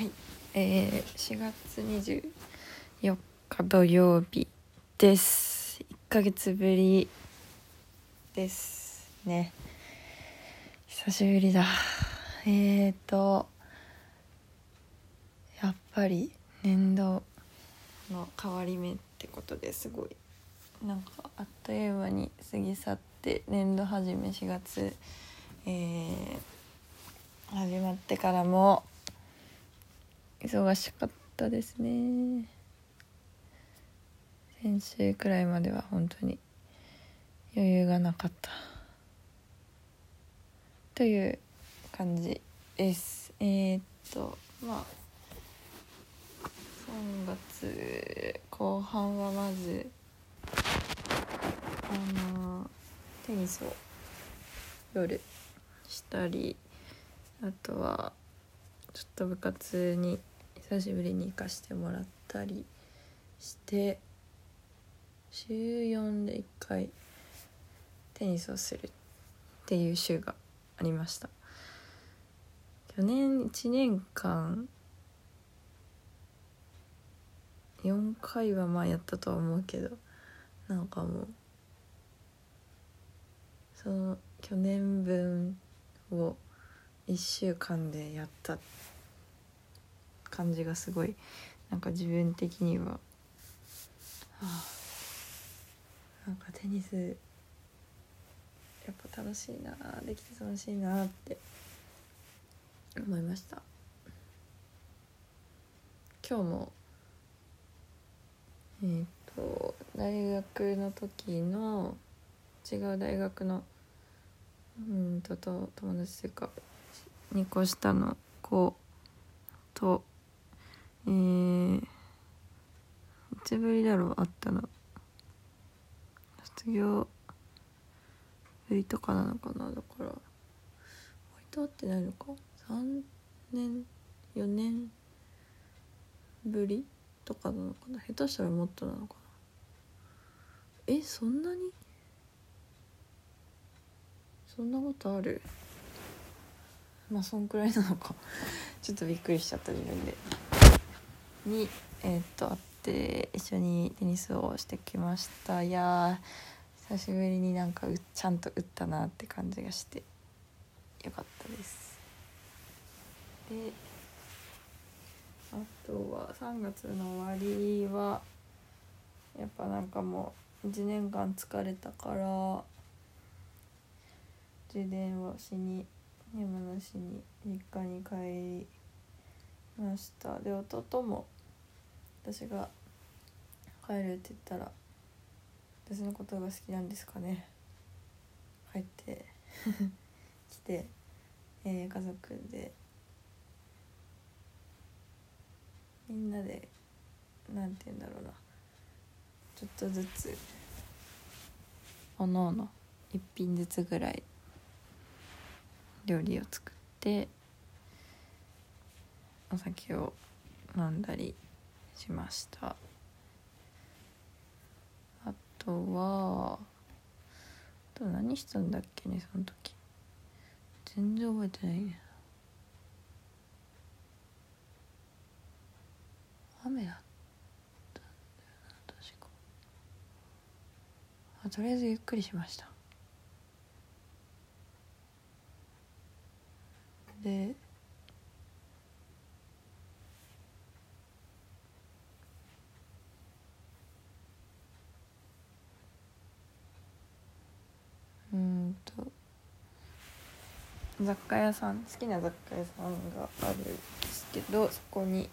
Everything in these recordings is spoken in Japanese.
はい、えー、4月24日土曜日です。1ヶ月ぶりですね。久しぶりだ。えーと、やっぱり年度の変わり目ってことですごい。なんかあっという間に過ぎ去って年度始め4月、えー始まってからも忙しかったですね。先週くらいまでは本当に余裕がなかった。という感じです。えー、っとまあ3月後半はまずあのテニスを夜したりあとはちょっと部活に久しぶりに行かしてもらったりして週4で1回テニスをするっていう週がありました。去年1年間4回はまあやったとは思うけどなんかもうその去年分を1週間でやったって感じがすごいなんか自分的には、あ、なんかテニスやっぱ楽しいなできて楽しいなって思いました。今日もえっ、と大学の時の違う大学のうんとと友達というか2個下の子とえー、いつぶりだろうあったの。卒業ぶりとかなのかな。だから割と会ってないのか。3年4年ぶりとかなのかな。下手したらもっとなのかな。えそんなに？そんなことある？まあそんくらいなのか。ちょっとびっくりしちゃった自分で。にえー、っと会って一緒にテニスをしてきました。いや久しぶりになんかちゃんと打ったなって感じがしてよかったです。であとは3月の終わりはやっぱなんかもう1年間疲れたから充電をしに山梨に実家に帰りました。で弟も私が帰るって言ったら私のことが好きなんですかね。帰って 来て、えー、家族でみんなでなんて言うんだろうな。ちょっとずつおのおの一品ずつぐらい料理を作ってお酒を飲んだりしました。あとはあと何したんだっけねその時。全然覚えてないね。雨だったんだよな確か。あとりあえずゆっくりしましたでうんと雑貨屋さん好きな雑貨屋さんがあるんですけどそこに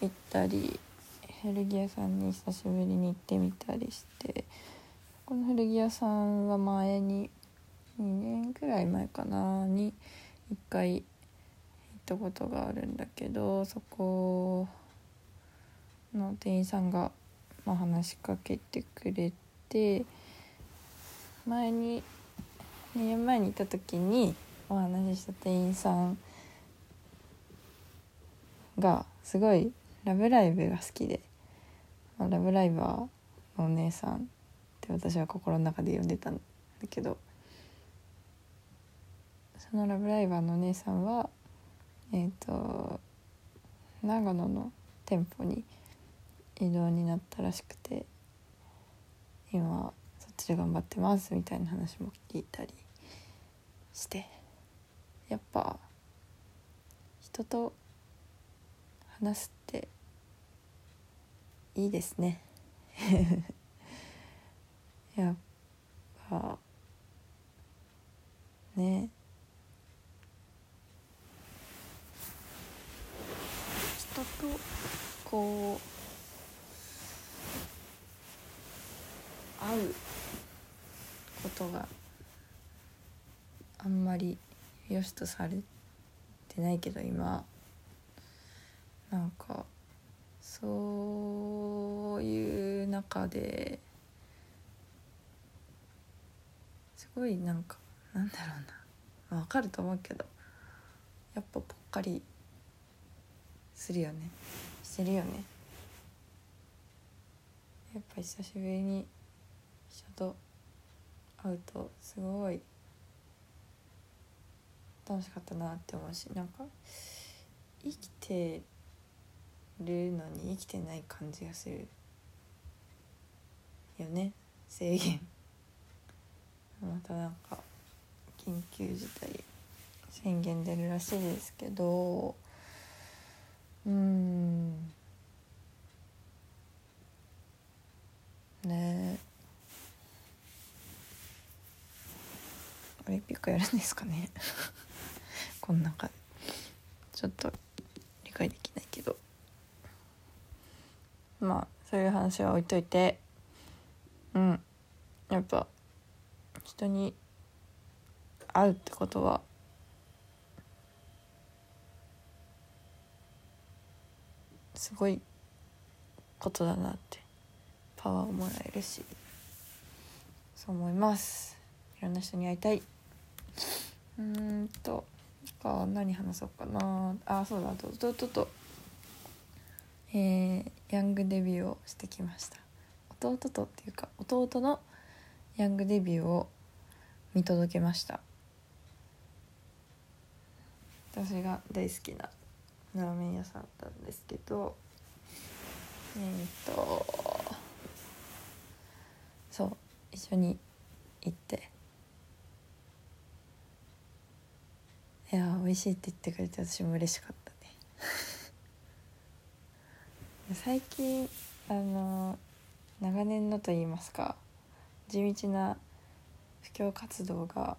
行ったり古着屋さんに久しぶりに行ってみたりしてこの古着屋さんは前に2年くらい前かなに1回行ったことがあるんだけどそこの店員さんが、ま、話しかけてくれて前に2年前に行った時にお話しした店員さんがすごい「ラブライブ!」が好きで「ラブライバーのお姉さん」って私は心の中で呼んでたんだけどその「ラブライバー!」のお姉さんはえっ、ー、と長野の店舗に移動になったらしくて今そっちで頑張ってますみたいな話も聞いたりしてやっぱ人と話すっていいですね。やっぱね。人とこう会うことがあんまり良しとされてないけど今。なんかそういう中ですごいなんかなんだろうな。わかると思うけどやっぱぽっかりするよね。してるよね。やっぱ久しぶりに人と会うとすごい楽しかったなって思うしなんか生きてるのに生きてない感じがするよね。制限。またなんか緊急事態宣言出るらしいですけどうん。ね。えオリンピックやるんですかね。こん中で。ちょっと理解できないけど。まあそういう話は置いといて。うん。やっぱ人に会うってことは。すごいことだなって。パワーをもらえるし。そう思います。いろんな人に会いたい。うん。か何話そうかな。あそうだと弟とえー、ヤングデビューをしてきました。弟とっていうか弟のヤングデビューを見届けました。私が大好きなラーメン屋さんだったんですけどえっ、とそう一緒に行って。いや美味しいって言ってくれて私も嬉しかったね。最近あの長年のと言いますか地道な布教活動が、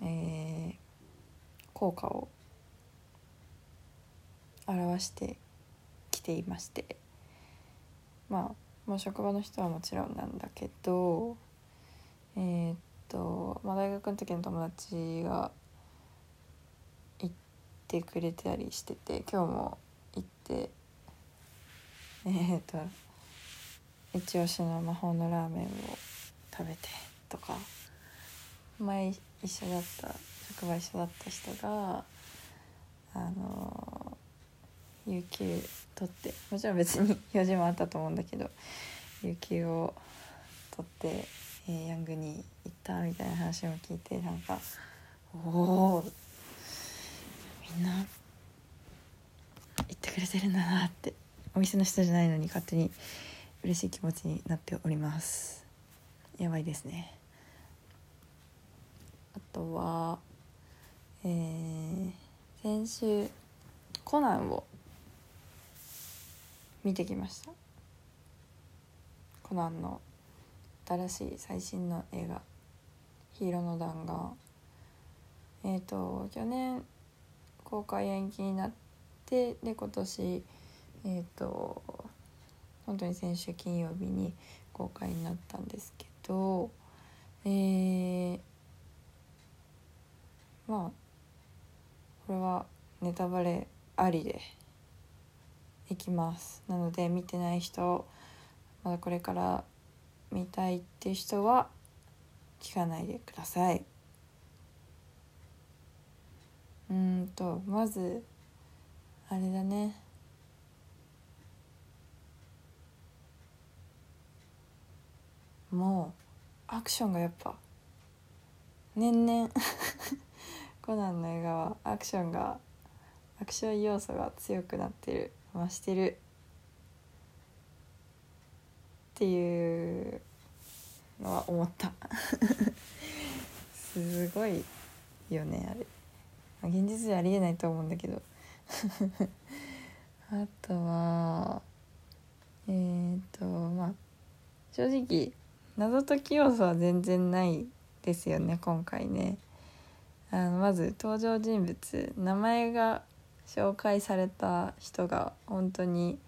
えー、効果を表してきていましてまあもう職場の人はもちろんなんだけどえー、っと、まあ、大学の時の友達がてくれたりしてて今日も行ってえー、っと一押しの魔法のラーメンを食べてとか前一緒だった職場一緒だった人があの有給取ってもちろん別に用事もあったと思うんだけど有給を取って、えー、ヤングに行ったみたいな話も聞いてなんかおおみんな行ってくれてるんだなってお店の人じゃないのに勝手に嬉しい気持ちになっております。やばいですね。あとはえー、先週コナンを見てきました。コナンの新しい最新の映画「ヒーローの弾丸」えっ、ー、と去年公開延期になってで今年えっ、ー、と本当に先週金曜日に公開になったんですけどえー、まあこれはネタバレありでいきます。なので見てない人まだこれから見たいって人は聞かないでください。うんとまずあれだね。もうアクションがやっぱ年々 コナンの映画はアクションがアクション要素が強くなってる増してる。っていうのは思った。すごいよねあれ、現実ではありえないと思うんだけど。あとはえー、っとまあ正直謎解き要素は全然ないですよね今回ね。あのまず登場人物名前が紹介された人が本当に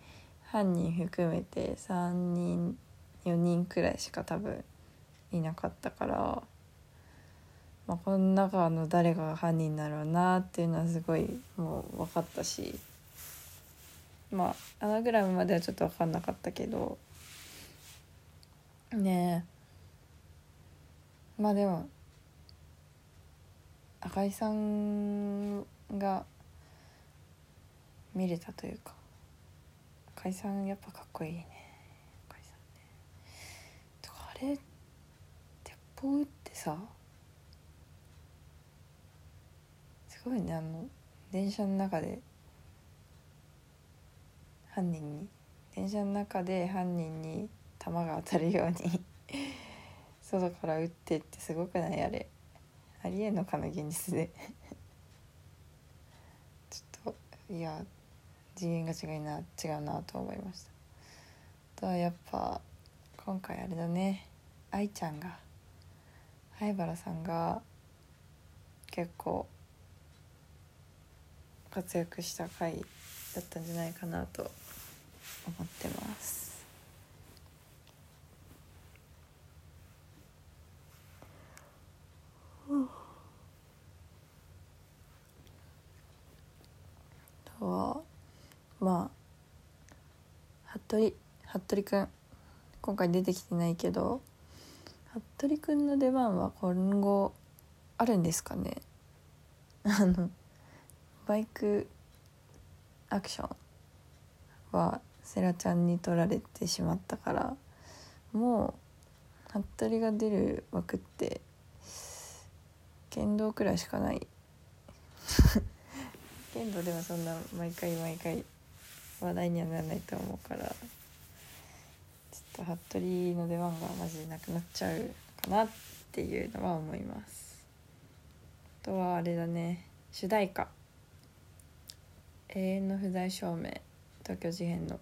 犯人含めて3人4人くらいしか多分いなかったから、まあ、この中の誰が犯人だろうなっていうのはすごいもう分かったしまあアナグラムまではちょっと分かんなかったけどねえ。まあでも赤井さんが見れたというか赤井さんやっぱかっこいいね。赤井さんね。とかあれ鉄砲撃ってさすごいねあの電車の中で。犯人に。電車の中で犯人に弾が当たるように。外から撃ってってすごくない？あれ。ありえんのかな現実で。ちょっといや次元が違いな違うなと思いました。あとはやっぱ今回あれだね。愛ちゃんが。灰原さんが結構活躍した回だったんじゃないかなと思ってます。あとはまあ服部服部君今回出てきてないけど服部君の出番は今後あるんですかね？あのバイクアクションはセラちゃんに取られてしまったからもう服部が出る枠って剣道くらいしかない。剣道ではそんな毎回毎回話題にはならないと思うからちょっと服部の出番がマジでなくなっちゃうかなっていうのは思います。あとはあれだね主題歌「永遠の不在証明東京事変の」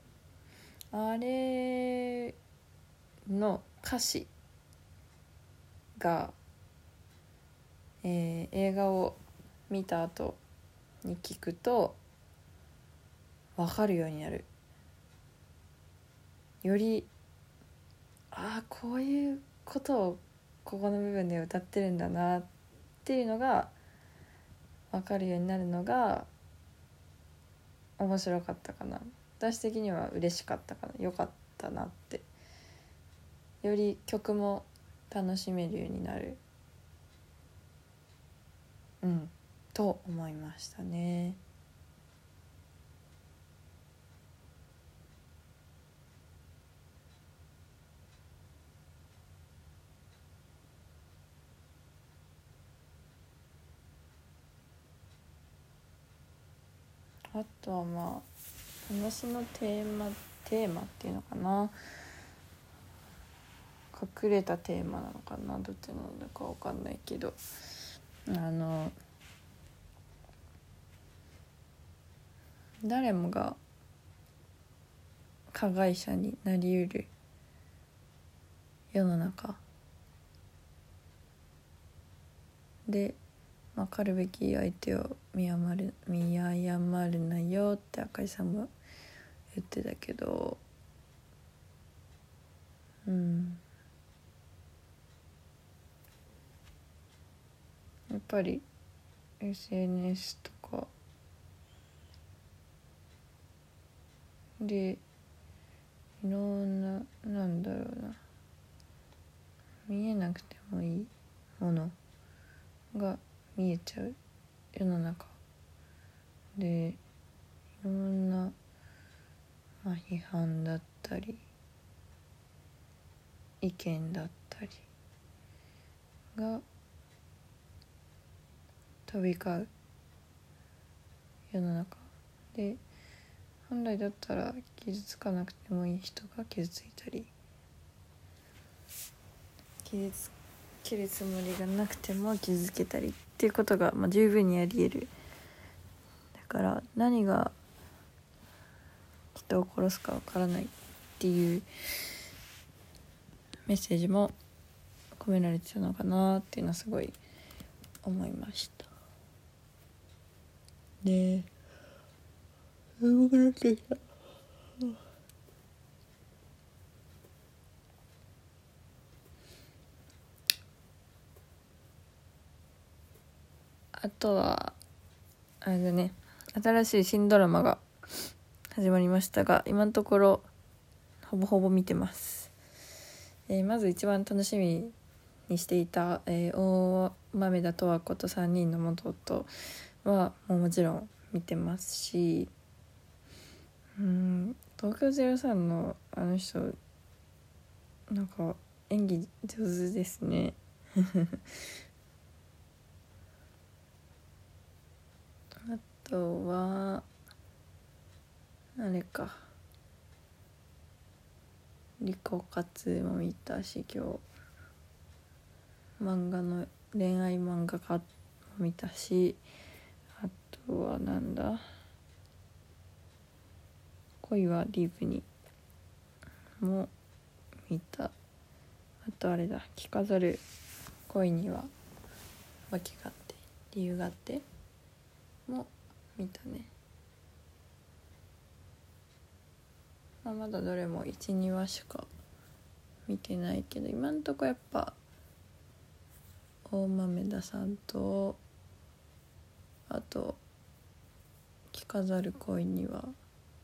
あれの歌詞が、えー、映画を見た後に聞くと分かるようになる。よりああこういうことをここの部分で歌ってるんだなっていうのが分かるようになるのが面白かったかな。私的には嬉しかったかな。よかったなって。より曲も楽しめるようになる。うん。と思いましたね。あとはまあ話のテーマテーマっていうのかな。隠れたテーマなのかな。どっちなのか分かんないけど。あの誰もが加害者になりうる世の中。で分かるべき相手を見誤る見誤るなよって赤井さんも言ってたけどうん。やっぱり SNS とか。でいろんななんだろうな。見えなくてもいいものが見えちゃう。世の中。でいろんな、まあ、批判だったり意見だったりが飛び交う。世の中。で本来だったら傷つかなくてもいい人が傷ついたり傷つけるつもりがなくても傷つけたりっていうことが、まあ、十分にありえる。だから何が人を殺すかわからないっていうメッセージも込められてたのかなっていうのはすごい思いました。で眠くなってきたあとはあれだね新しい新ドラマが始まりましたが今のところほぼほぼ見てます、えー、まず一番楽しみにしていた、えー、大豆田十和子と3人の弟はもうもちろん見てますしうん東京03のあの人なんか演技上手ですねあとはあれか。リコカツも見たし今日。漫画の恋愛漫画家も見たしあとはなんだ？恋はリブにも見た。あとあれだ着飾る恋には訳があって理由があっても見たね。まあ、まだどれも12話しか見てないけど今んとこやっぱ大豆田さんとあと着飾る恋には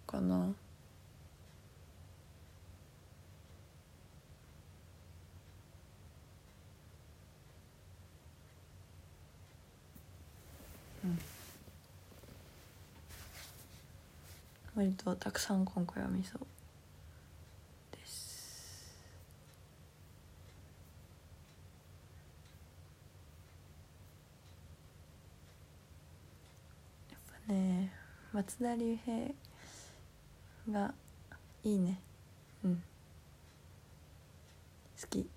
かな。割とたくさん今回は見そうです。やっぱね松田龍平がいいね。うん。好き。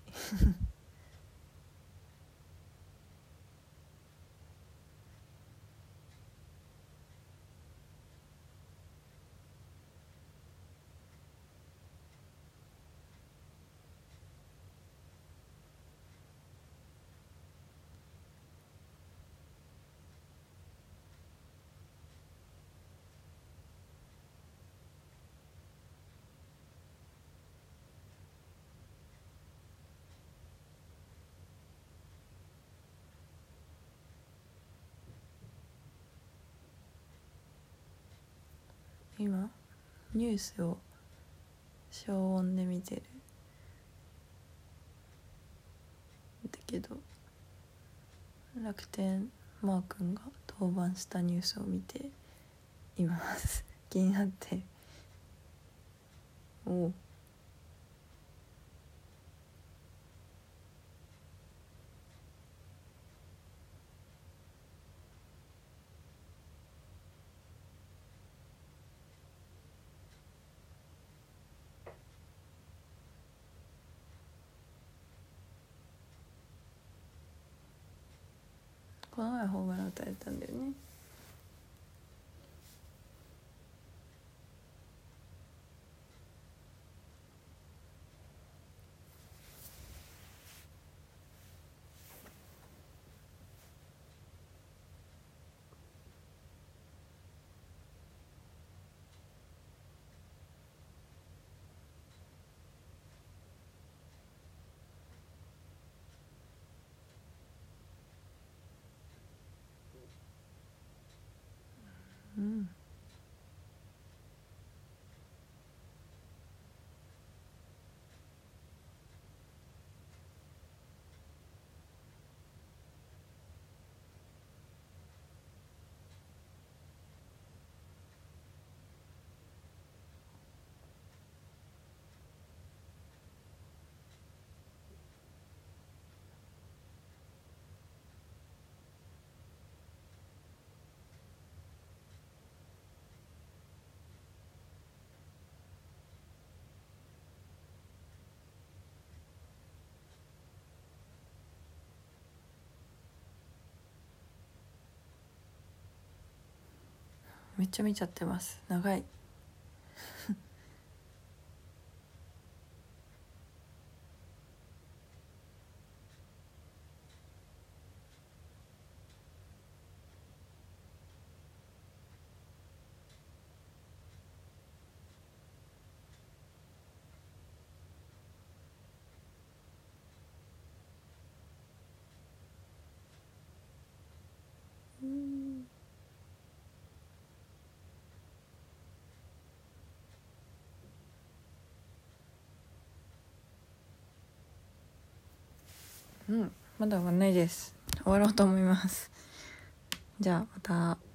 今ニュースを消音で見てる。だけど楽天マー君が登板したニュースを見ています。気になって。おおのはホームラン打たれたんだよね。うめっちゃ見ちゃってます。長い。うん。まだ終わんないです。終わろうと思います。じゃあまた。